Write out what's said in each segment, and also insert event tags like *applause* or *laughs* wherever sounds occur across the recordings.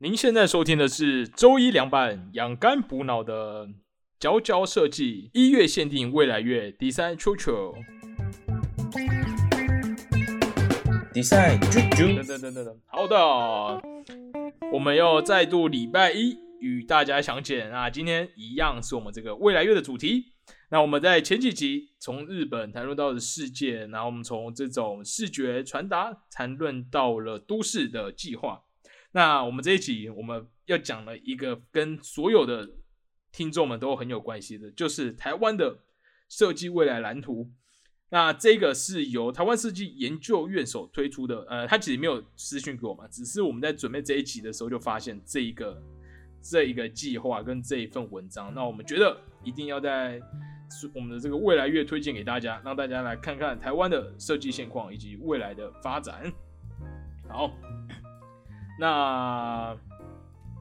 您现在收听的是周一凉拌养肝补脑的佼佼设计一月限定未来月第三秋秋。比赛啾啾等等等等等，好的，我们要再度礼拜一与大家相见啊！今天一样是我们这个未来月的主题。那我们在前几集从日本谈论到的世界，然后我们从这种视觉传达谈论到了都市的计划。那我们这一集我们要讲了一个跟所有的听众们都很有关系的，就是台湾的设计未来蓝图。那这个是由台湾设计研究院所推出的，呃，他其实没有私讯给我们，只是我们在准备这一集的时候就发现这一个这一个计划跟这一份文章，那我们觉得一定要在我们的这个未来月推荐给大家，让大家来看看台湾的设计现况以及未来的发展。好，那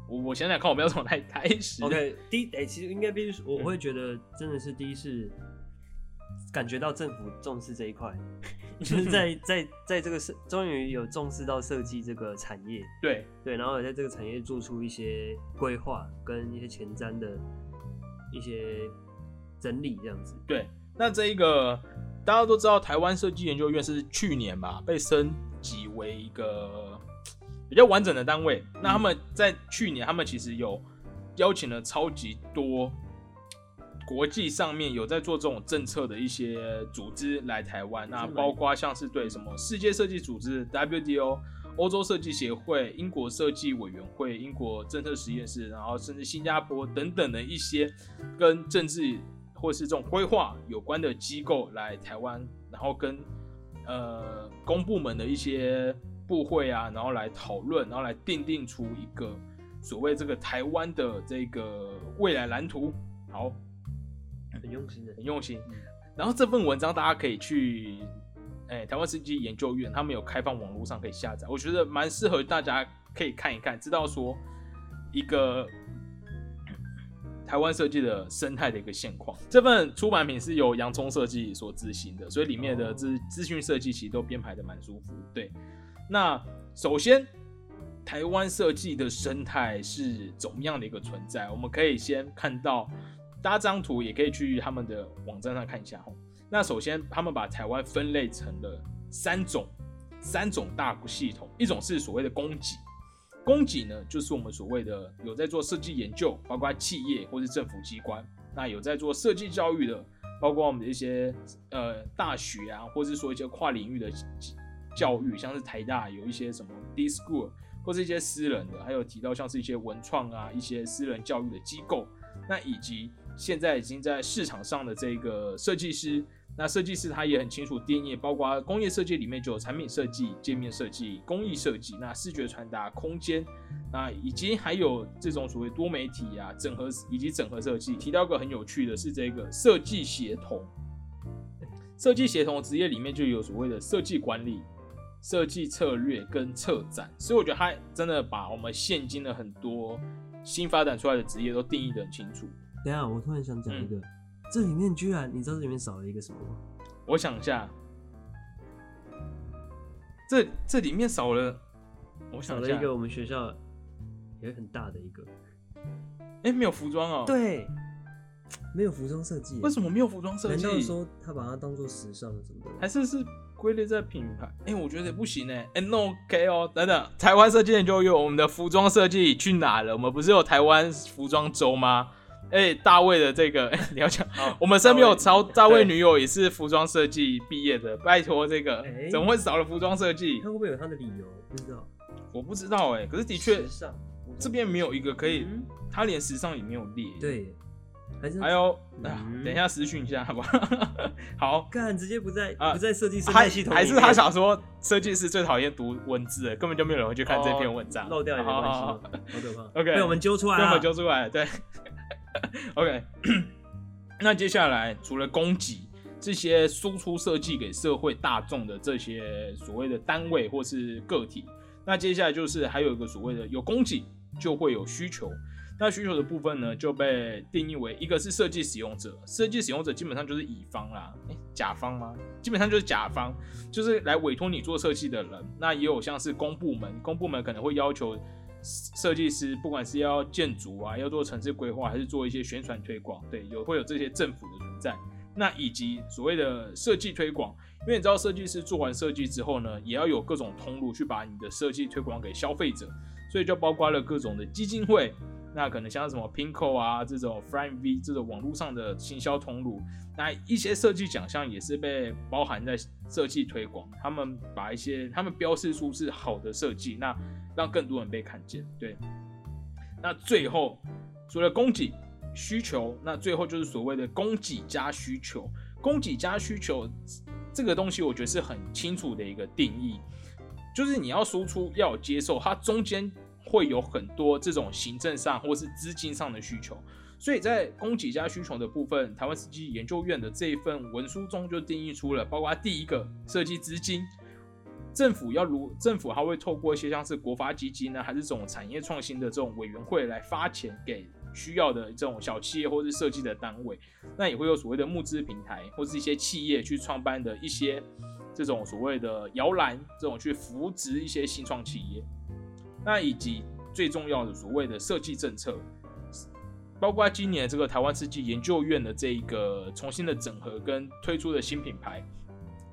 我我想想看，我们要从哪里开始？OK，第一，哎、其实应该必须说，我会觉得真的是第一是感觉到政府重视这一块，*laughs* 就是在在在这个设，终于有重视到设计这个产业，对。对，然后也在这个产业做出一些规划跟一些前瞻的一些整理，这样子。对，那这一个大家都知道，台湾设计研究院是去年吧被升级为一个比较完整的单位。那他们在去年，他们其实有邀请了超级多国际上面有在做这种政策的一些组织来台湾，那包括像是对什么世界设计组织 WDO。欧洲设计协会、英国设计委员会、英国政策实验室，然后甚至新加坡等等的一些跟政治或是这种规划有关的机构来台湾，然后跟呃公部门的一些部会啊，然后来讨论，然后来定定出一个所谓这个台湾的这个未来蓝图。好，很用心的，很用心嗯。然后这份文章大家可以去，哎、台湾设计研究院他们有开放网络上可以下载，我觉得蛮适合大家可以看一看，知道说一个台湾设计的生态的一个现况。这份出版品是由洋葱设计所执行的，所以里面的资资讯设计其实都编排的蛮舒服。对，那首先。台湾设计的生态是怎么样的一个存在？我们可以先看到，搭张图也可以去他们的网站上看一下哈。那首先，他们把台湾分类成了三种三种大系统，一种是所谓的供给，供给呢就是我们所谓的有在做设计研究，包括企业或是政府机关，那有在做设计教育的，包括我们的一些呃大学啊，或是说一些跨领域的教育，像是台大有一些什么 D School。或是一些私人的，还有提到像是一些文创啊，一些私人教育的机构，那以及现在已经在市场上的这个设计师，那设计师他也很清楚定义，包括工业设计里面就有产品设计、界面设计、工艺设计，那视觉传达、空间，那以及还有这种所谓多媒体啊、整合以及整合设计。提到个很有趣的是这个设计协同，设计协同职业里面就有所谓的设计管理。设计策略跟策展，所以我觉得他真的把我们现今的很多新发展出来的职业都定义的很清楚。等一下，我突然想讲嗯一个，这里面居然你知道这里面少了一个什么吗？我想一下，这这里面少了，我想少了一个我们学校也很大的一个，哎、没有服装哦。，对，没有服装设计，为什么没有服装设计？难道说他把它当做时尚什么的？还是是归类在品牌？哎、我觉得也不行哎、哎、no OK 哦，等等，台湾设计研究院，我们的服装设计去哪了？我们不是有台湾服装周吗？哎、大卫的这个，哎、*laughs* 你要讲，我们身边有超大卫女友也是服装设计毕业的，拜托这个、哎怎么会少了服装设计他？会不会有他的理由？不知道。我不知道哎、可是的确这边没有一个可以，嗯他连时尚也没有列。，对，还是还有，等一下私讯一下好不好？*laughs* 好，干直接不在啊不在设计生还态系统，还是他想说，设计师最讨厌读文字了，根本就没有人会去看这篇文章，漏掉也没关系。OK 被我们揪出来了，根本揪出来了。对，OK。那接下来除了供给这些输出设计给社会大众的这些所谓的单位或是个体，那接下来就是还有一个所谓的有供给就会有需求。那需求的部分呢，就被定义为一个是设计使用者，设计使用者基本上就是乙方啦，诶甲方吗？基本上就是甲方，就是来委托你做设计的人。那也有像是公部门，公部门可能会要求设计师，不管是要建筑啊，要做城市规划，还是做一些宣传推广，对，有会有这些政府的存在。那以及所谓的设计推广，因为你知道设计师做完设计之后呢，也要有各种通路去把你的设计推广给消费者，所以就包括了各种的基金会。那可能像什么 Pinko 啊这种 f r a m V 这种网络上的行销通路，那一些设计奖项也是被包含在设计推广。他们把一些他们标示出是好的设计，那让更多人被看见。对，那最后除了供给需求，那最后就是所谓的供给加需求。供给加需求这个东西，我觉得是很清楚的一个定义，就是你要输出要有接受，它中间。会有很多这种行政上或是资金上的需求，所以在供给加需求的部分，台湾设计研究院的这一份文书中就定义出了，包括第一个设计资金，政府要如政府还会透过一些像是国发基金呢，还是这种产业创新的这种委员会来发钱给需要的这种小企业或是设计的单位，那也会有所谓的募资平台或是一些企业去创办的一些这种所谓的摇篮，这种去扶植一些新创企业。那以及最重要的所谓的设计政策，包括今年这个台湾设计研究院的这一个重新的整合跟推出的新品牌，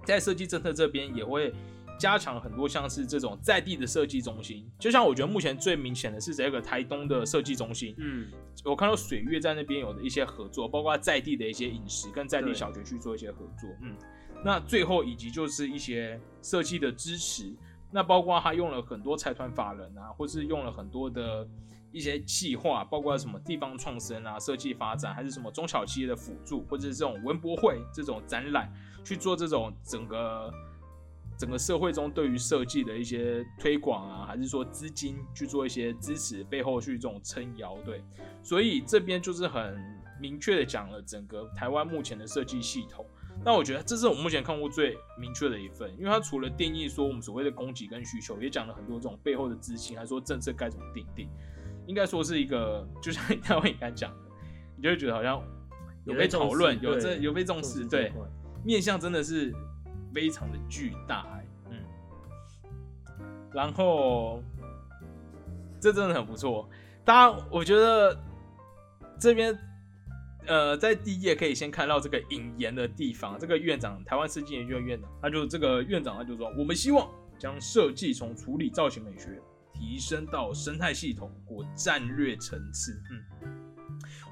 在设计政策这边也会加强很多像是这种在地的设计中心。就像我觉得目前最明显的是这个台东的设计中心，嗯，我看到水月在那边有的一些合作，包括在地的一些饮食跟在地小学去做一些合作，嗯，那最后以及就是一些设计的支持。那包括他用了很多财团法人啊，或是用了很多的一些计划，包括什么地方创生啊、设计发展，还是什么中小企业的辅助，或者是这种文博会这种展览去做这种整个整个社会中对于设计的一些推广啊，还是说资金去做一些支持，背后去这种撑腰，对，所以这边就是很明确的讲了整个台湾目前的设计系统。那我觉得这是我目前看过最明确的一份，因为它除了定义说我们所谓的供给跟需求，也讲了很多这种背后的资金，还说政策该怎么定定，应该说是一个，就像台湾应该讲的，你就会觉得好像有被讨论，有这有被重视，对，面向真的是非常的巨大，嗯，然后这真的很不错，大家我觉得这边。呃，在第一页可以先看到这个引言的地方，这个院长，台湾设计研究院院长，他就这个院长，他就说，我们希望将设计从处理造型美学提升到生态系统或战略层次。嗯，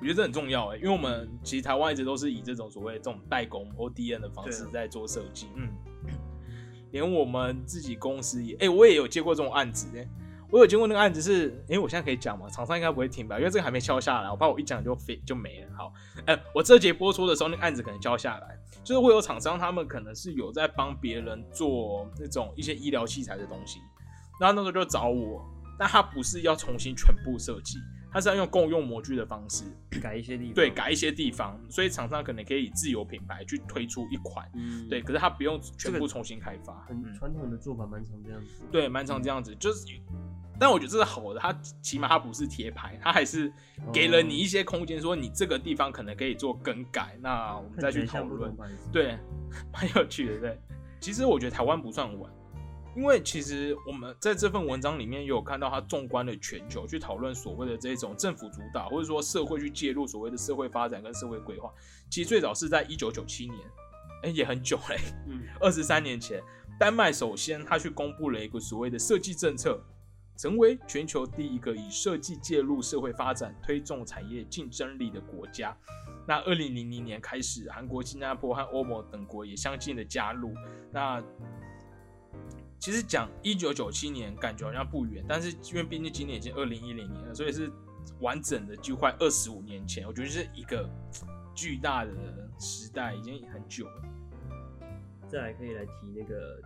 我觉得这很重要哎，因为我们其实台湾一直都是以这种所谓这种代工 ODN 的方式在做设计。嗯，连我们自己公司也，哎，我也有接过这种案子哎。我有经过那个案子是，因为我现在可以讲嘛，厂商应该不会停吧，因为这个还没敲下来，我怕我一讲就飞就没了。好，哎，我这节播出的时候，那个案子可能敲下来，就是会有厂商他们可能是有在帮别人做那种一些医疗器材的东西，然后那时候就找我，但他不是要重新全部设计，他是要用共用模具的方式 *clears throat* 改一些地方，对，改一些地方，所以厂商可能可以自由品牌去推出一款，嗯，对，可是他不用全部重新开发，很传统的做法，蛮常这样子，对，蛮常这样子，就是。但我觉得这是好的，它起码它不是贴牌，它还是给了你一些空间，说你这个地方可能可以做更改，那我们再去讨论。对，*laughs* 蛮有趣的。对，其实我觉得台湾不算晚，因为其实我们在这份文章里面也有看到，它纵观了全球去讨论所谓的这种政府主导，或者说社会去介入所谓的社会发展跟社会规划。其实最早是在一九九七年，哎，也很久嘞，嗯，二十三年前，丹麦首先他去公布了一个所谓的设计政策。成为全球第一个以设计介入社会发展、推动产业竞争力的国家。那二零零零年开始，韩国、新加坡和欧盟等国也相继的加入。那其实讲一九九七年，感觉好像不远，但是因为毕竟今年已经二零一零年了，所以是完整的就快二十五年前。我觉得是一个 *tsk* 巨大的时代，已经很久了。再来可以来提那个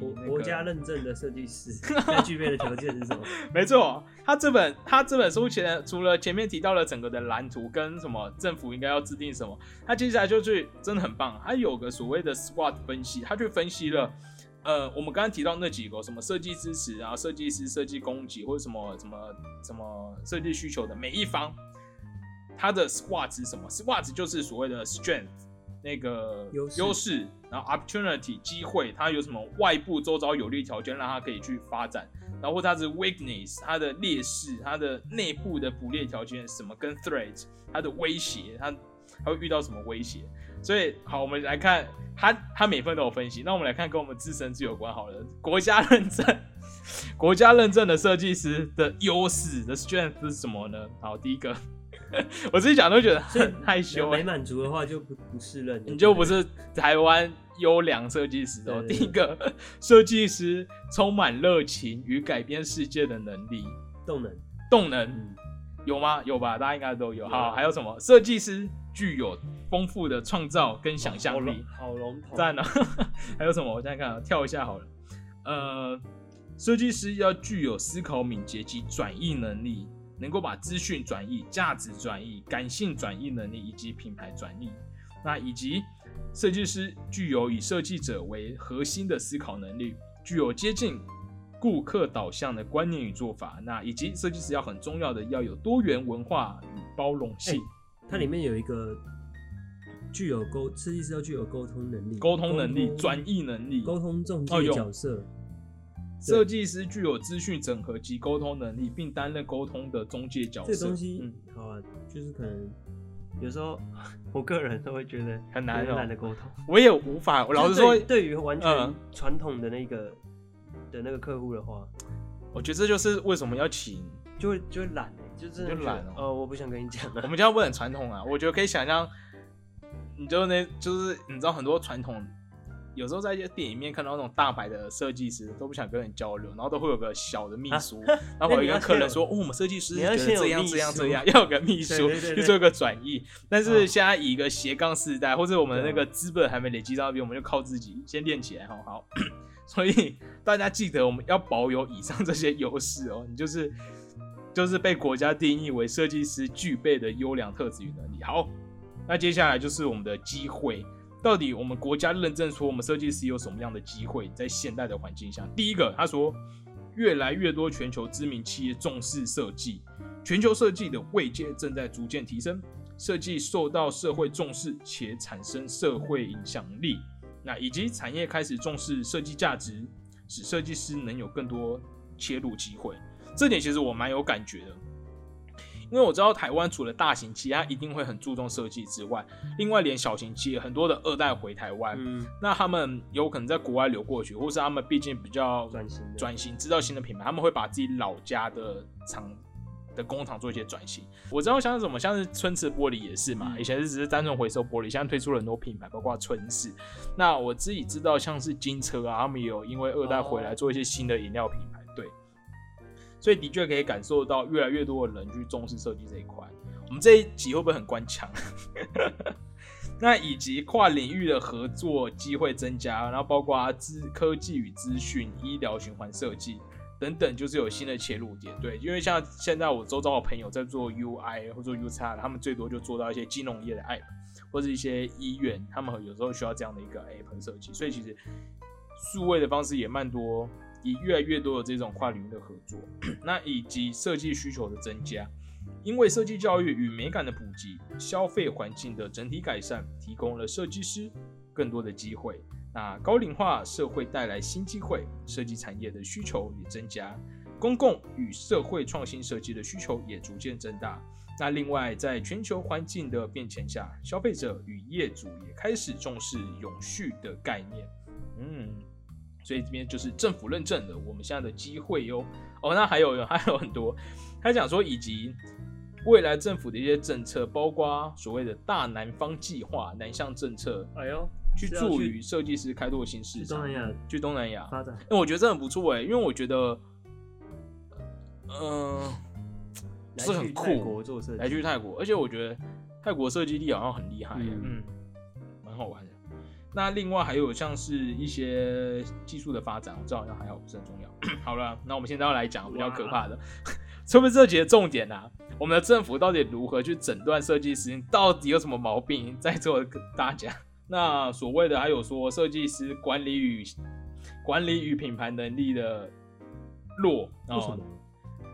国国家认证的设计师 *laughs* 该具备的条件是什么？没错，他这本他这本书前除了前面提到了整个的蓝图跟什么政府应该要制定什么，他接下来就去真的很棒，他有个所谓的 SWOT 分析，他去分析了呃我们刚刚提到那几个什么设计支持啊、设计师设计供给或者什么什么什么设计需求的每一方，他的 SWOT 是什么？SWOT 就是所谓的 strength。那个优势，然后 opportunity 机会，它有什么外部周遭有利条件让它可以去发展？然后或者它是 weakness，它的劣势，它的内部的捕猎条件什么跟 threat，它的威胁，它它会遇到什么威胁？所以好，我们来看它它每份都有分析。那我们来看跟我们自身是有关好了，国家认证，国家认证的设计师的优势的 strength 是什么呢？好，第一个，*laughs* 我自己讲都觉得很害羞、欸，没满足的话就不不是了，你就不是台湾优良设计师哦。第一个，设计师充满热情与改变世界的能力，动能。动能嗯，有吗？有吧？大家应该都有。有好，啊还有什么？设计师具有丰富的创造跟想象力，好笼统。*laughs* 赞了。还有什么？我现在看啊，跳一下好了。呃，设计师要具有思考敏捷及转移能力，能够把资讯转移、价值转移、感性转移能力以及品牌转移。那以及设计师具有以设计者为核心的思考能力，具有接近顾客导向的观念与做法。那以及设计师要很重要的要有多元文化与包容性。它里面有一个具有沟设计师要具有沟通能力、沟通能力、转译能力，沟通中介哦有角色。设计师具有资讯整合及沟通能力，并担任沟通的中介角色。这个东西嗯，好啊，就是可能有时候 *laughs* 我个人都会觉得很难哦有点懒得沟通。我也无法，我老实说就是，对对于完全嗯传统的那个的那个客户的话，我觉得这就是为什么要请就会就会懒欸就真的就懒哦呃，我不想跟你讲了我了。们家不很传统啊。我觉得可以想象，你就那，就是你知道很多传统，有时候在一些电影里面看到那种大牌的设计师都不想跟人交流，然后都会有个小的秘书，*laughs* 然后我会跟客人说：“哦，我们设计师你觉得这样这样这样，要有个秘书去做一个转译。”但是嗯现在以一个斜杠时代，或者我们那对个资本还没累积到那边，我们就靠自己先练起来，好好。*coughs* 所以大家记得我们要保有以上这些优势哦，你就是就是被国家定义为设计师具备的优良特质与能力。好，那接下来就是我们的机会，到底我们国家认证说我们设计师有什么样的机会在现代的环境下？第一个，他说越来越多全球知名企业重视设计，全球设计的位阶正在逐渐提升，设计受到社会重视且产生社会影响力。那以及产业开始重视设计价值，使设计师能有更多切入机会。这点其实我蛮有感觉的，因为我知道台湾除了大型企业，它一定会很注重设计之外，另外连小型企业很多的二代回台湾，嗯，那他们有可能在国外流过去，或是他们毕竟比较转型转型，制造新的品牌，他们会把自己老家的厂的工厂做一些转型。我知道像是什么，像是春池玻璃也是嘛，嗯以前是只是单纯回收玻璃，现在推出了很多品牌，包括春氏。那我自己知道像是金车啊，他们也有因为二代回来哦做一些新的饮料品牌，对。所以的确可以感受到越来越多的人去重视设计这一块。我们这一集会不会很官腔？*laughs* 那以及跨领域的合作机会增加，然后包括资科技与资讯、医疗循环设计等等，就是有新的切入点。对，因为像现在我周遭的朋友在做 UI 或做 UX，他们最多就做到一些金融业的 App，或是一些医院，他们有时候需要这样的一个 App 设计。所以其实数位的方式也蛮多，以越来越多的这种跨领域的合作，那以及设计需求的增加。因为设计教育与美感的普及，消费环境的整体改善，提供了设计师更多的机会。那高龄化社会带来新机会，设计产业的需求也增加，公共与社会创新设计的需求也逐渐增大。那另外，在全球环境的变迁下，消费者与业主也开始重视永续的概念。嗯，所以这边就是政府认证的我们现在的机会哟。哦，那还有还有很多，他讲说以及未来政府的一些政策，包括所谓的大南方计划、南向政策，哎呦，去助于设计师开拓新市场，去东南亚去东南亚。发展，哎、我觉得这很不错哎，因为我觉得，嗯、来是很酷国做设计，来去泰国，而且我觉得泰国设计力好像很厉害嗯，蛮好玩的。那另外还有像是一些技术的发展，我知道好像还好不是很重要。*clears throat* 好了，那我们现在要来讲比较可怕的，是不是这节的重点啊？我们的政府到底如何去诊断设计师到底有什么毛病？在座的大家，那所谓的还有说设计师管理与管理与品牌能力的弱哦为？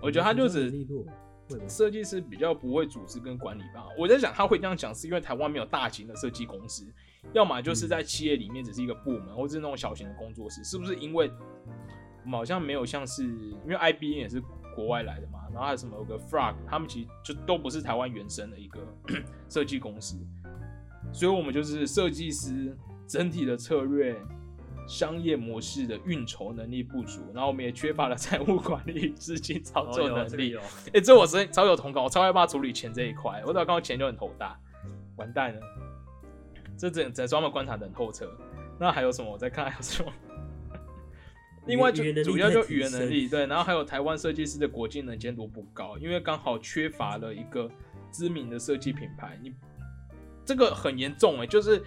我觉得他就只利落，会吗？设计师比较不会组织跟管理吧。我在想他会这样讲，是因为台湾没有大型的设计公司，要么就是在企业里面只是一个部门，或者是那种小型的工作室，是不是因为我们好像没有像是因为 IBM 也是国外来的嘛，然后还有什么有个 Frog，他们其实就都不是台湾原生的一个 *clears throat* 设计公司，所以我们就是设计师整体的策略。商业模式的运筹能力不足，然后我们也缺乏了 *laughs* 财务管理、资金操作能力。哎，这我真超有同感，我超害怕处理钱这一块。我只要看到钱就很头大，完蛋了。这整整专门观察的很透彻。那还有什么？我再看还有什么？另外就主要就语言能力对，然后还有台湾设计师的国际能见度不高，因为刚好缺乏了一个知名的设计品牌。你这个很严重哎，就是。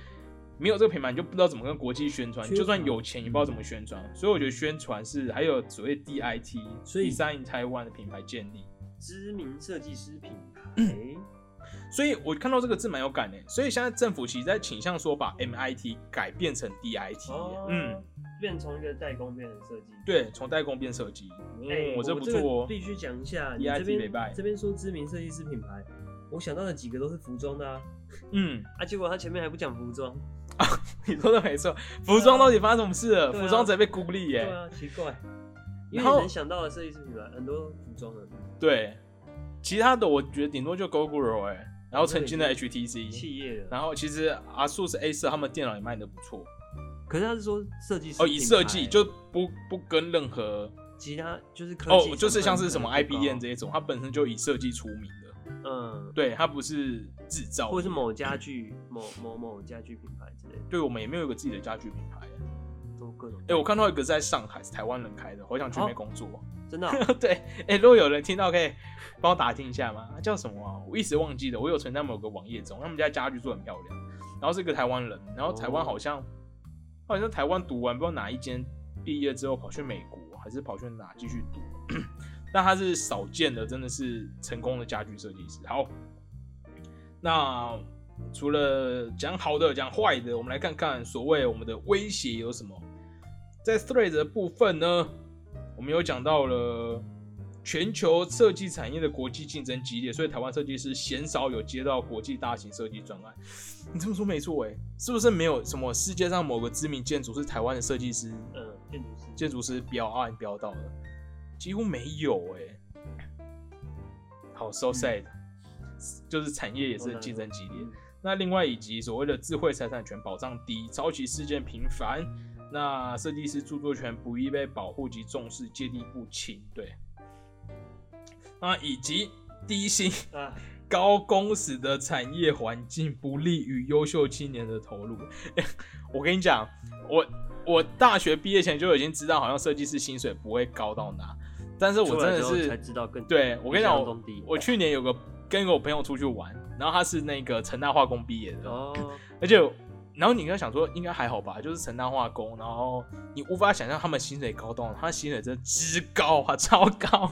没有这个品牌，你就不知道怎么跟国际宣传。就算有钱，也不知道怎么宣传。所以我觉得宣传是还有所谓 DIT，所以 Design Taiwan 的品牌建立，知名设计师品牌。*clears throat* 所以我看到这个字蛮有感的。所以现在政府其实在倾向说把 MIT 改变成 DIT，嗯，变从一个代工变成设计。对，从代工变设计。嗯，我这不错，必须讲一下。DIT 这边这边说知名设计师品牌，我想到的几个都是服装的啊。嗯，啊，结果他前面还不讲服装。啊，*laughs* 你说的没错，服装到底发生什么事了？服装直接被孤立耶。对啊，奇怪。因为能想到的设计师品牌很多服装的。对，其他的我觉得顶多就 Gogoro 哎，然后曾经的 HTC 企业。然后其实阿素是 A 四，他们电脑也卖的不错。可是他是说设计师哦，以设计就不不跟任何其他就是哦，就是像是什么 IBM 这一种，它本身就以设计出名的。嗯，对，它不是制造，或者是某家具、某某某家具品牌之类。对，我们也没有一个自己的家具品牌，都各种。哎，我看到一个在上海，是台湾人开的，我想去那边工作。*laughs* 真的？*laughs* 对，哎，如果有人听到，可以帮我打听一下吗？他叫什么啊？我一时忘记了。我有存在某个网页中，他们家家具做很漂亮，然后是一个台湾人，然后台湾好像好像台湾读完，不知道哪一间毕业之后跑去美国，还是跑去哪继续读。*clears throat* 但他是少见的，真的是成功的家具设计师。好，那除了讲好的，讲坏的，我们来看看所谓我们的威胁有什么。在 Thread 的部分呢，我们有讲到了全球设计产业的国际竞争激烈，所以台湾设计师鲜少有接到国际大型设计专案。你这么说没错哎，是不是没有什么世界上某个知名建筑是台湾的设计师？嗯，建筑师，建筑师标案标到了。几乎没有哎，好 so sad，就是产业也是竞争激烈。那另外以及所谓的智慧财产权保障低，抄袭事件频繁，那设计师著作权不易被保护及重视，芥蒂不清。对，那以及低薪、*laughs* 高工时的产业环境不利于优秀青年的投入。我跟你讲，我我大学毕业前就已经知道，好像设计师薪水不会高到哪。但是我真的是才知道更对我跟你讲，我我去年有个跟我朋友出去玩，然后他是那个成大化工毕业的哦，而且然后你应该想说应该还好吧，就是成大化工，然后你无法想象他们薪水高到，他薪水真的之高啊，超高，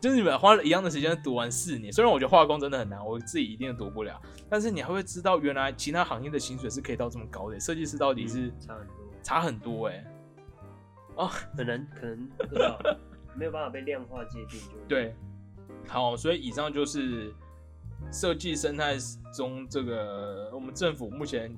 就是你们花了一样的时间读完四年，虽然我觉得化工真的很难，我自己一定读不了，但是你还会知道原来其他行业的薪水是可以到这么高的，设计师到底是差很多，差很多哎，哦，可能可能不知道。没有办法被量化界定，就对。好，所以以上就是设计生态中这个我们政府目前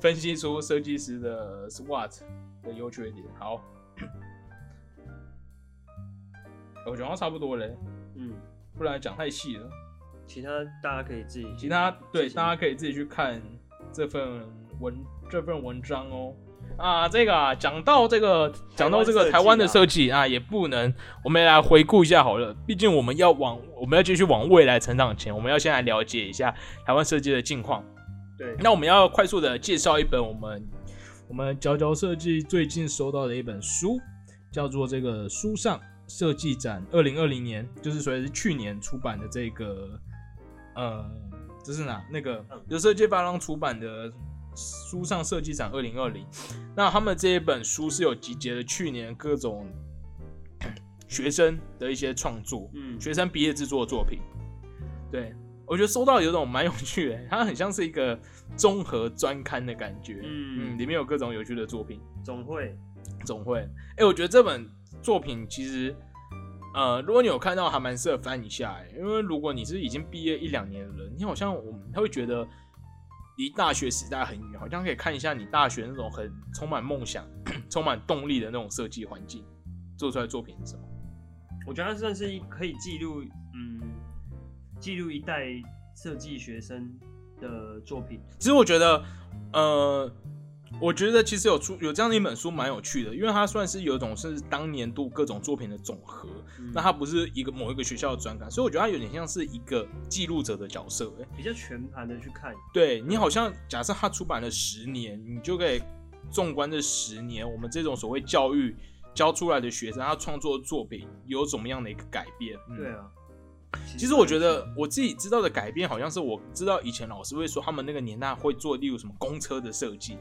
分析出设计师的 SWOT 的优缺点。好，*coughs* 我讲到差不多嘞，嗯，不然讲太细了。其他大家可以自己，其他对大家可以自己去看这份文这份文章哦。啊，这个啊，讲到这个，讲到这个台湾的设计啊，也不能，我们来回顾一下好了。毕竟我们要往，我们要继续往未来成长前，我们要先来了解一下台湾设计的近况。对，那我们要快速的介绍一本我们我们佼佼设计最近收到的一本书，叫做这个书上设计展二零二零年，就是所以是去年出版的这个，呃，这是哪？那个由设计发廊出版的。书上设计展二零二零，那他们这一本书是有集结了去年各种学生的一些创作，嗯，学生毕业制作的作品。对我觉得收到有种蛮有趣的，它很像是一个综合专刊的感觉，嗯，里面有各种有趣的作品。总会，总会。哎，我觉得这本作品其实，呃，如果你有看到，还蛮适合翻一下，哎，因为如果你是已经毕业一两年的人，你好像我们他会觉得。离大学时代很远，好像可以看一下你大学那种很充满梦想、*clears throat* 充满动力的那种设计环境。做出来的作品是什么？我觉得它算是一可以记录，嗯，记录一代设计学生的作品。其实我觉得，呃，我觉得其实有出有这样的一本书蛮有趣的，因为它算是有一种是当年度各种作品的总和，嗯那它不是一个某一个学校的专刊，所以我觉得它有点像是一个记录者的角色、欸。比较全盘的去看，对你好像假设它出版了十年，你就可以纵观这十年，我们这种所谓教育教出来的学生，他创作的作品有怎么样的一个改变？嗯对啊。其实我觉得我自己知道的改变，好像是我知道以前老师会说他们那个年代会做，例如什么公车的设计，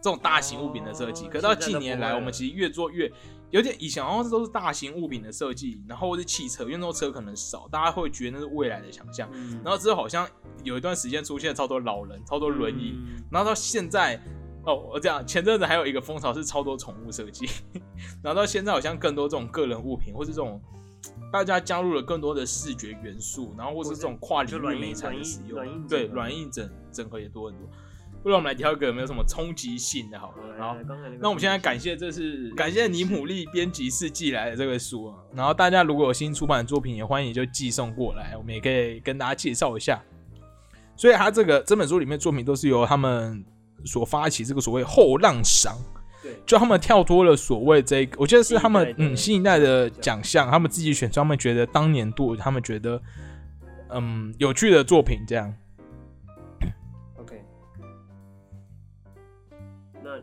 这种大型物品的设计。哦可到近年来，我们其实越做越有点以前好像是都是大型物品的设计，然后或是汽车，因为那种车可能少，大家会觉得那是未来的想象。嗯，然后之后好像有一段时间出现超多老人、超多轮椅，嗯然后到现在，哦，我这样，前阵子还有一个风潮是超多宠物设计，*laughs* 然后到现在好像更多这种个人物品，或是这种大家加入了更多的视觉元素，然后或是这种跨领域美材的使用，对，软硬整整合也多很多。不然我们来挑一个有没有什么冲击性的好了，然后那我们现在感谢，这是感谢尼普利编辑室寄来的这个书啊。然后大家如果有新出版的作品，也欢迎就寄送过来，我们也可以跟大家介绍一下。所以他这个这本书里面作品都是由他们所发起这个所谓后浪赏，对就他们跳脱了所谓这个，我觉得是他们新一代的嗯新一代的奖项，他们自己选出他们觉得当年度他们觉得嗯有趣的作品这样。*coughs* OK，那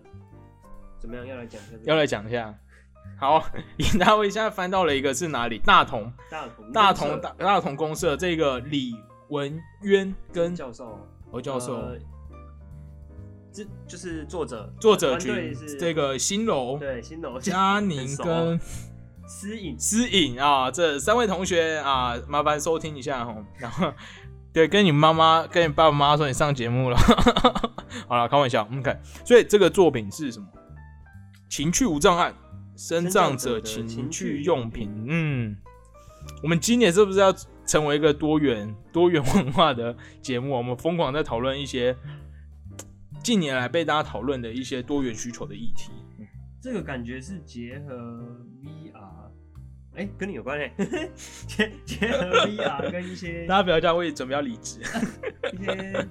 怎么样？要来讲一下要来讲一下。好，尹大卫现在翻到了一个是哪里？大同大同大同大大同公社这个李文渊跟教授，侯教授、呃这就是作者作者团队群是这个新柔、对新楼嘉宁跟私隐思颖啊，这三位同学啊，麻烦收听一下哈。然后对，跟你妈妈、跟你爸爸妈妈说你上节目了。*laughs* 好了，开玩笑。OK，所以这个作品是什么？情趣无障碍，身障者情趣用品。嗯，我们今年是不是要成为一个多元多元文化的节目？我们疯狂在讨论一些近年来被大家讨论的一些多元需求的议题。这个感觉是结合 VR，哎、跟你有关嘞，*laughs* 结结合 VR 跟一些 *laughs* 大家不要这样，我也准备要离职。*laughs* 一些。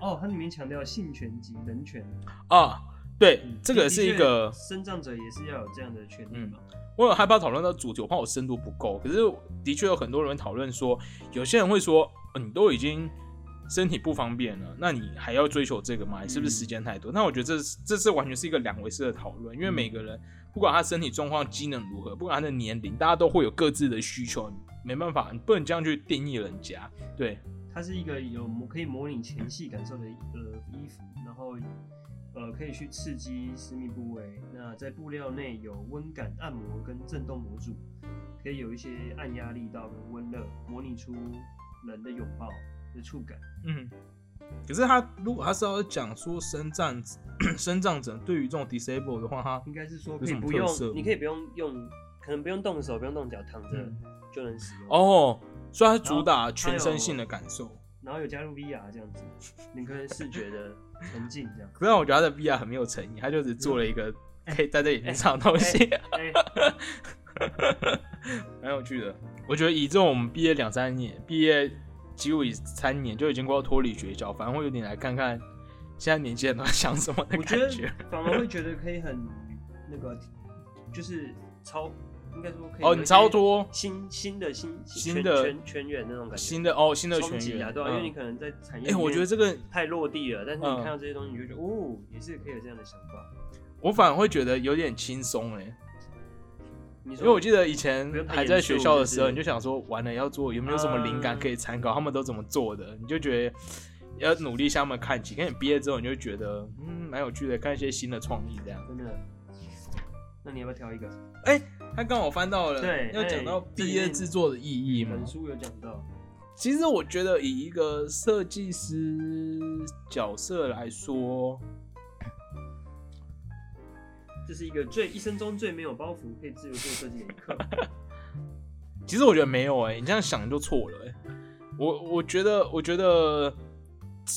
哦，它里面强调性权及人权，啊，对，嗯这个是一个，生障者也是要有这样的权利嘛。我有害怕讨论到主题，我怕我深度不够。可是的确有很多人讨论说，有些人会说，呃你都已经身体不方便了，那你还要追求这个吗？你是不是时间太多？那我觉得这是这是完全是一个两回事的讨论，因为每个人不管他身体状况、机能如何，不管他的年龄，大家都会有各自的需求，没办法，你不能这样去定义人家。对，它是一个有模可以模拟前戏感受的呃衣服，然后呃可以去刺激私密部位。那在布料内有温感按摩跟震动模组，可以有一些按压力道跟温热，模拟出人的拥抱的触感。嗯。可是他如果他是要讲说身障身障者对于这种 disable 的话，他应该是说可以不用，你可以不用用，可能不用动手，不用动脚，躺着嗯就能使用。哦，所以它主打全身性的感受。然后有加入 VR 这样子，你可能视觉的沉浸这样。可是我觉得他的 VR 很没有诚意，他就只做了一个可以戴在眼睛上的东西，哎、*laughs* 蛮有趣的。我觉得以这种我们毕业两三年，毕业几乎以三年就已经快要脱离学校，反而会有点来看看现在年轻人都在想什么的我觉得感觉。反而会觉得可以很那个，就是超，应该说可以哦，你超多？新新的新新的全全员那种感觉，新的哦，新的冲全员击啊，对啊，因为你嗯可能在产业我觉得这个太落地了，但是你嗯。看到这些东西，你就觉得哦，也是可以有这样的想法。我反而会觉得有点轻松哎，因为我记得以前还在学校的时候，你就想说完了要做有没有什么灵感可以参考，他们都怎么做的，你就觉得要努力向他们看齐。跟你毕业之后，你就觉得嗯蛮有趣的，看一些新的创意这样。真的，那你要不要挑一个？他刚好翻到了，对要讲到哎毕业制作的意义嘛本。书有讲到，其实我觉得以一个设计师角色来说，这是一个最一生中最没有包袱，可以自由做设计的一刻。其实我觉得没有哎、你这样想就错了哎、我我觉得，我觉得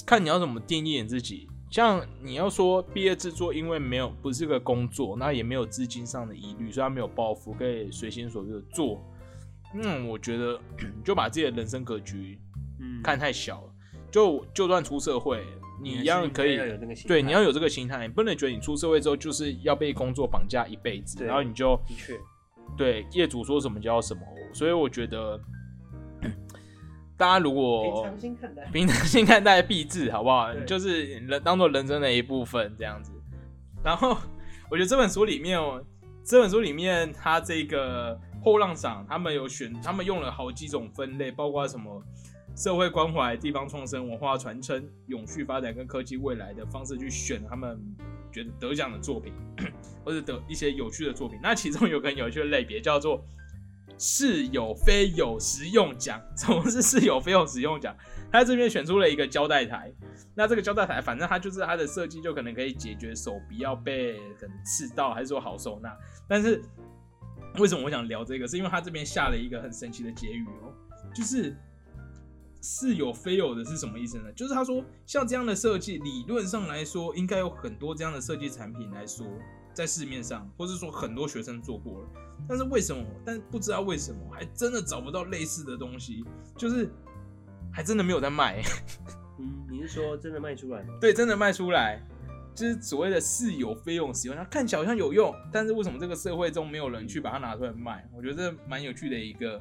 看你要怎么定义你自己。像你要说毕业制作，因为没有不是个工作，那也没有资金上的疑虑，所以他没有包袱，可以随心所欲的做。嗯，我觉得 *clears throat* 就把自己的人生格局嗯，看太小了。就就算出社会，你一样可以对，你要有这个心态，你不能觉得你出社会之后就是要被工作绑架一辈子，然后你就的确，对业主说什么就要什么。所以我觉得，大家如果平常心看待。平常心看待币制，好不好？就是人当做人生的一部分这样子。然后我觉得这本书里面哦，这本书里面它这个后浪赏，他们有选，他们用了好几种分类，包括什么社会关怀、地方创生、文化传承、永续发展跟科技未来的方式去选他们觉得得奖的作品，*clears throat* 或者得一些有趣的作品。那其中有个很有趣的类别叫做。是有非有实用奖，*laughs* 什么是是有非有实用奖？他这边选出了一个胶带台，那这个胶带台，反正它就是它的设计就可能可以解决手不要被可能刺到，还是说好收纳。但是为什么我想聊这个？是因为他这边下了一个很神奇的结语哦，就是是有非有的是什么意思呢？就是他说像这样的设计，理论上来说应该有很多这样的设计产品来说，在市面上，或是说很多学生做过了，但是为什么？但不知道为什么，还真的找不到类似的东西，就是还真的没有在卖。*laughs* 嗯，你是说真的卖出来吗？对，真的卖出来，就是所谓的似有非用使用，它看起来好像有用，但是为什么这个社会中没有人去把它拿出来卖？我觉得这蛮有趣的一个，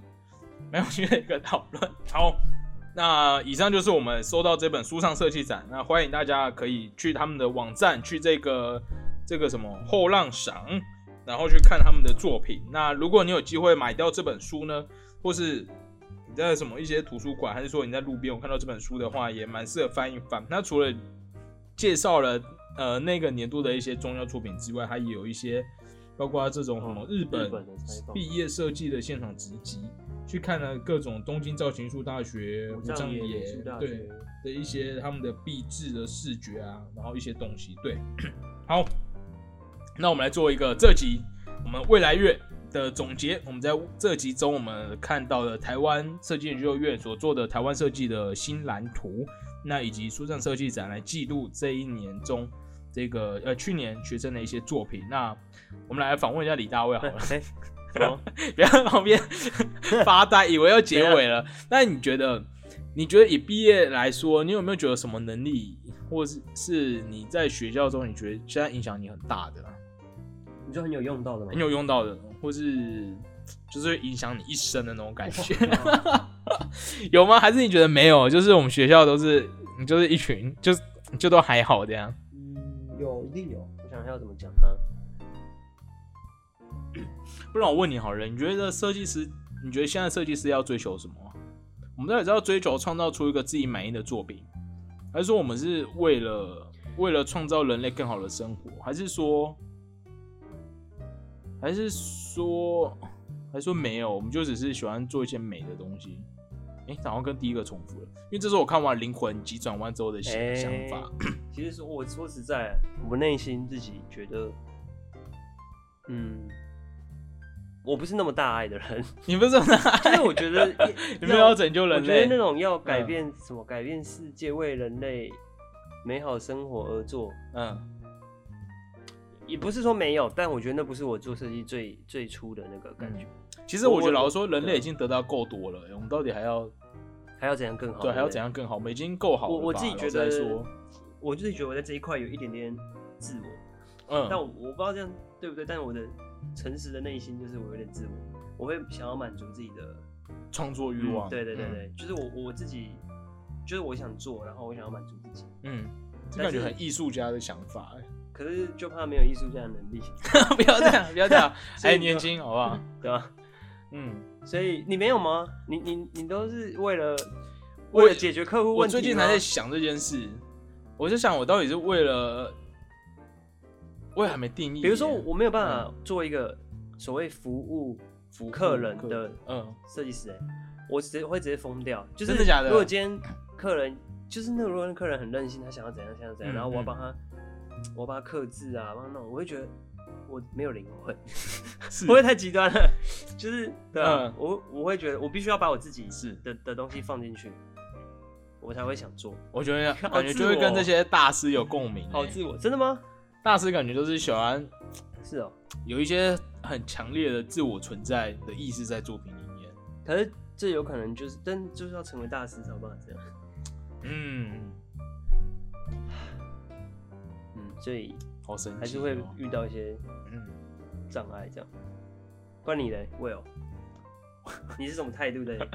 蛮有趣的一个讨论。好，那以上就是我们收到这本书上设计展，那欢迎大家可以去他们的网站，去这个这个什么后浪赏，然后去看他们的作品。那如果你有机会买到这本书呢，或是你在什么一些图书馆，还是说你在路边我看到这本书的话，也蛮适合翻一翻。那除了介绍了呃那个年度的一些重要作品之外，它也有一些包括这种什么日本的毕业设计的现场直击，去看了各种东京造型术大学、武藏野对的一些他们的壁制的视觉啊，然后一些东西。对，好，那我们来做一个这集我们未来月的总结。我们在这集中，我们看到了台湾设计研究院所做的台湾设计的新蓝图，那以及书上设计展来记录这一年中这个呃去年学生的一些作品。那我们来访问一下李大卫好了。哎，什么？不要在旁边发呆，以为要结尾了。那你觉得，你觉得以毕业来说，你有没有觉得什么能力，或是是你在学校中你觉得现在影响你很大的，你就很有用到的吗？很有用到的，或是就是会影响你一生的那种感觉，*laughs* *laughs* 有吗？还是你觉得没有？就是我们学校都是，你就是一群，就是就都还好这样。嗯，有一定有。我想一下要怎么讲啊？不然我问你好了，你觉得设计师，你觉得现在设计师要追求什么啊？我们到底是要追求创造出一个自己满意的作品，还是说我们是为了为了创造人类更好的生活，还是说，还是说，还是说没有，我们就只是喜欢做一些美的东西？哎、好像跟第一个重复了，因为这是我看完《灵魂急转弯》之后的想哎想法。*clears throat* 其实说，我说实在，我内心自己觉得，嗯，我不是那么大爱的人，*laughs* 你不是这么就是我觉得 *laughs* 你们要拯救人类我觉得那？种要改嗯变什么，改变世界，为人类美好生活而做，嗯，也不是说没有，但我觉得那不是我做设计最最初的那个感觉，其实我觉得老实说，人类已经得到够多了，我们到底还要还要怎样更好？对，还要怎？样更好？我们已经够好了。我我自己觉得说，，我自己觉得我在这一块有一点点自我，但嗯，我我不知道这样对不对，但我的诚实的内心就是我有点自我，我会想要满足自己的创作欲望，嗯对对对嗯，对，就是我我自己，就是我想做，然后我想要满足自己，嗯，感觉很艺术家的想法，哎 *laughs* 可是就怕没有艺术家的能力，*laughs* 不要这样，不要这样，*laughs* 还年轻，好不好？对吧？嗯，所以你没有吗？你你你都是为了我为了解决客户我问题我最近还在想这件事，我就想我到底是为了，我也还没定义。比如说我没有办法做一个所谓服务服务客人的嗯，设计师、欸，我直接会直接疯掉。就是真的假的如果今天客人就是那个，如果那客人很任性，他想要怎样想要怎样，嗯然后我要嗯帮他，我要帮他克制啊，帮他弄，我会觉得我没有灵魂，是不会太极端了。就是对啊，嗯我我会觉得我必须要把我自己是的的东西放进去。我才会想做。我觉得 *laughs* 好感觉就会跟这些大师有共鸣、欸。好自我，真的吗？大师感觉都是喜欢是哦，有一些很强烈的自我存在的意识在作品里面。可是这有可能就是，但就是要成为大师才有办法这样。嗯，嗯，所以好神奇、哦，还是会遇到一些嗯，障碍这样。不然你嘞，Will，你是什么态度的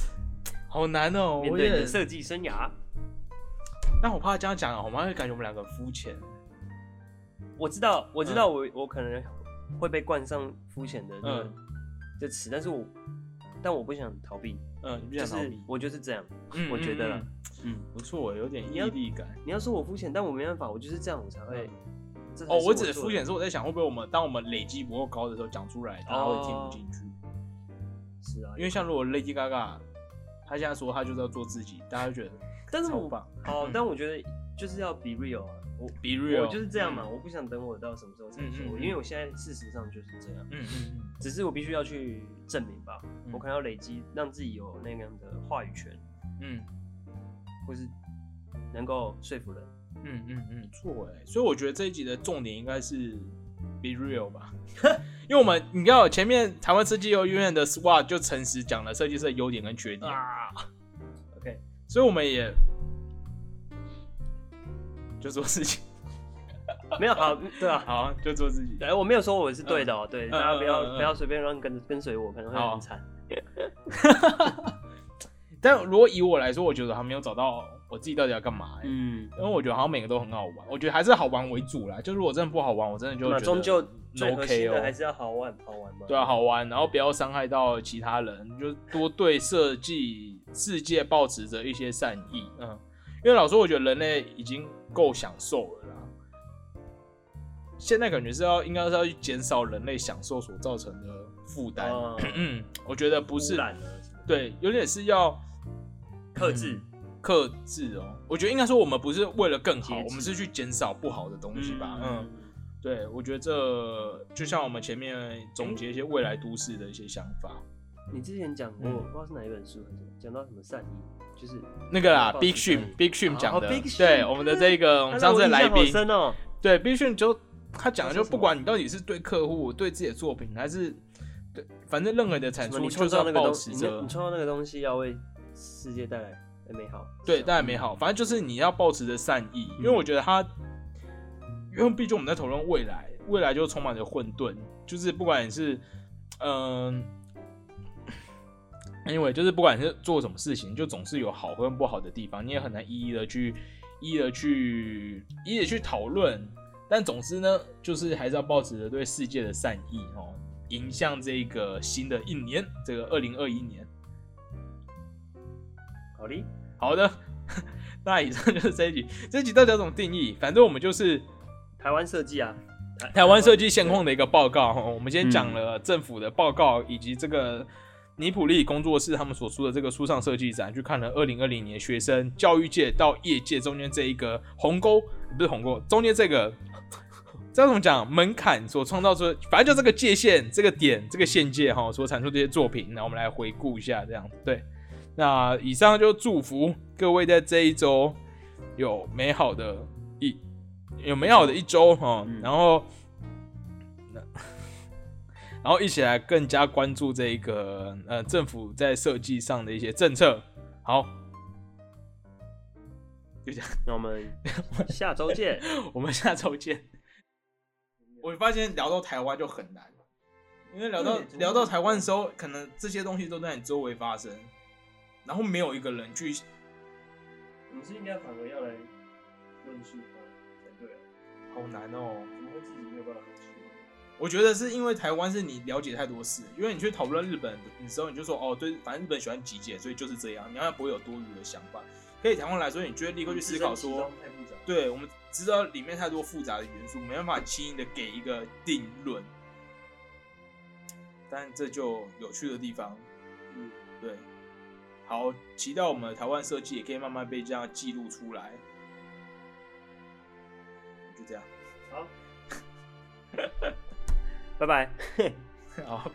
*laughs* 好难哦、面我也对你的设计生涯？但我怕这样讲，我妈会感觉我们两个肤浅。我知道，我知道嗯我，我可能会被冠上肤浅的那个嗯这词，但是我但我不想逃避，嗯，你不就是想逃避？我就是这样，嗯我觉得啦嗯，嗯，不错，有点毅你要力感。你要说我肤浅，但我没办法，我就是这样，我才会。哦，是我指肤浅是我在想，会不会我们当我们累积不够高的时候讲出来，大家会听不进去？是啊，因为像如果 Lady Gaga，她现在说她就是要做自己，大家就觉得但是我。哦，但我觉得就是要 be real 啊，我 Be real，我就是这样嘛，嗯。我不想等我到什么时候才说，因为我现在事实上就是这样，嗯嗯嗯。只是我必须要去证明吧，嗯。我可能要累积，让自己有那样的话语权，嗯。或是能够说服人。嗯嗯嗯，错哎，所以我觉得这一集的重点应该是 Be real 吧，*laughs* 因为我们你知道前面台湾设计幼儿园的 SWOT 就诚实讲了设计师的优点跟缺点，啊，OK，所以我们也就做事情，*laughs* 没有好，对啊，好就做自己。哎，我没有说我是对的哦，对，嗯大家不要不要随便乱跟跟随我，可能会很惨。*laughs* 但如果以我来说，我觉得还没有找到我自己到底要干嘛、欸，嗯，因为我觉得好像每个都很好玩，我觉得还是好玩为主啦。就如果真的不好玩，我真的就那终究最核 OK 哦心的还是要好玩，好玩嘛。对啊，好玩，然后不要伤害到其他人，就多对设计世界保持着一些善意。嗯，因为老实说，我觉得人类已经够享受了啦。现在感觉是要应该是要去减少人类享受所造成的负担。哦嗯，我觉得不是对，有点是要克制。克制哦。我觉得应该说我们不是为了更好，我们是去减少不好的东西吧。嗯嗯，对，我觉得这就像我们前面总结一些未来都市的一些想法。你之前讲过，嗯不知道是哪一本书讲到什么善意，就是那个啦，Big Shim 意 Big Shim 讲的，对我们的这个我们上次的来宾。对 Big Shim 就他讲的就不管你到底是对客户、对自己的作品，还是对，反正任何的产出你创就是要保造那个东西，你持着。你创造那个东西要为世界带来美好。对，带来美好，反正就是你要保持着善意，因为嗯我觉得他，因为毕竟我们在讨论未来，未来就充满着混沌，就是不管你是，嗯、因为就是不管你是做什么事情，就总是有好跟不好的地方，你也很难一一的去一一的去一一的去讨论，但总之呢，就是还是要保持着对世界的善意哦，迎向这个新的一年，这个二零二一年。好的，好的，*laughs* 那以上就是这一集。这一集到底要怎么定义？反正我们就是台湾设计啊，台湾设计现况的一个报告。哈，我们先讲了政府的报告，以及这个尼普利工作室他们所出的这个书上设计展，去看了二零二零年学生教育界到业界中间这一个鸿沟，不是鸿沟，中间这个。*laughs* 这怎么讲？门槛所创造出，反正就这个界限、这个点、这个限界哈，所产出这些作品，那我们来回顾一下，这样对。那以上就祝福各位在这一周有美好的一有美好的一周哈，嗯然后那然后一起来更加关注这一个呃政府在设计上的一些政策。好，就这样，那我们下周见。*laughs* 我们下周见。我发现聊到台湾就很难，因为聊到聊到台湾的时候，可能这些东西都在你周围发生，然后没有一个人去我们是应该反而要来论述它才对啊，好难哦。怎么会自己没有办法说？我觉得是因为台湾是你了解太多事，因为你去讨论日本的时候，你就说哦，对，反正日本喜欢极简，所以就是这样，你好像不会有多余的想法。可以台湾来说，你就会立刻去思考说。对我们知道里面太多复杂的元素，没办法轻易的给一个定论。但这就有趣的地方，嗯，对，好，期待我们的台湾设计也可以慢慢被这样记录出来。就这样，好，*laughs* 拜拜。*laughs* 好。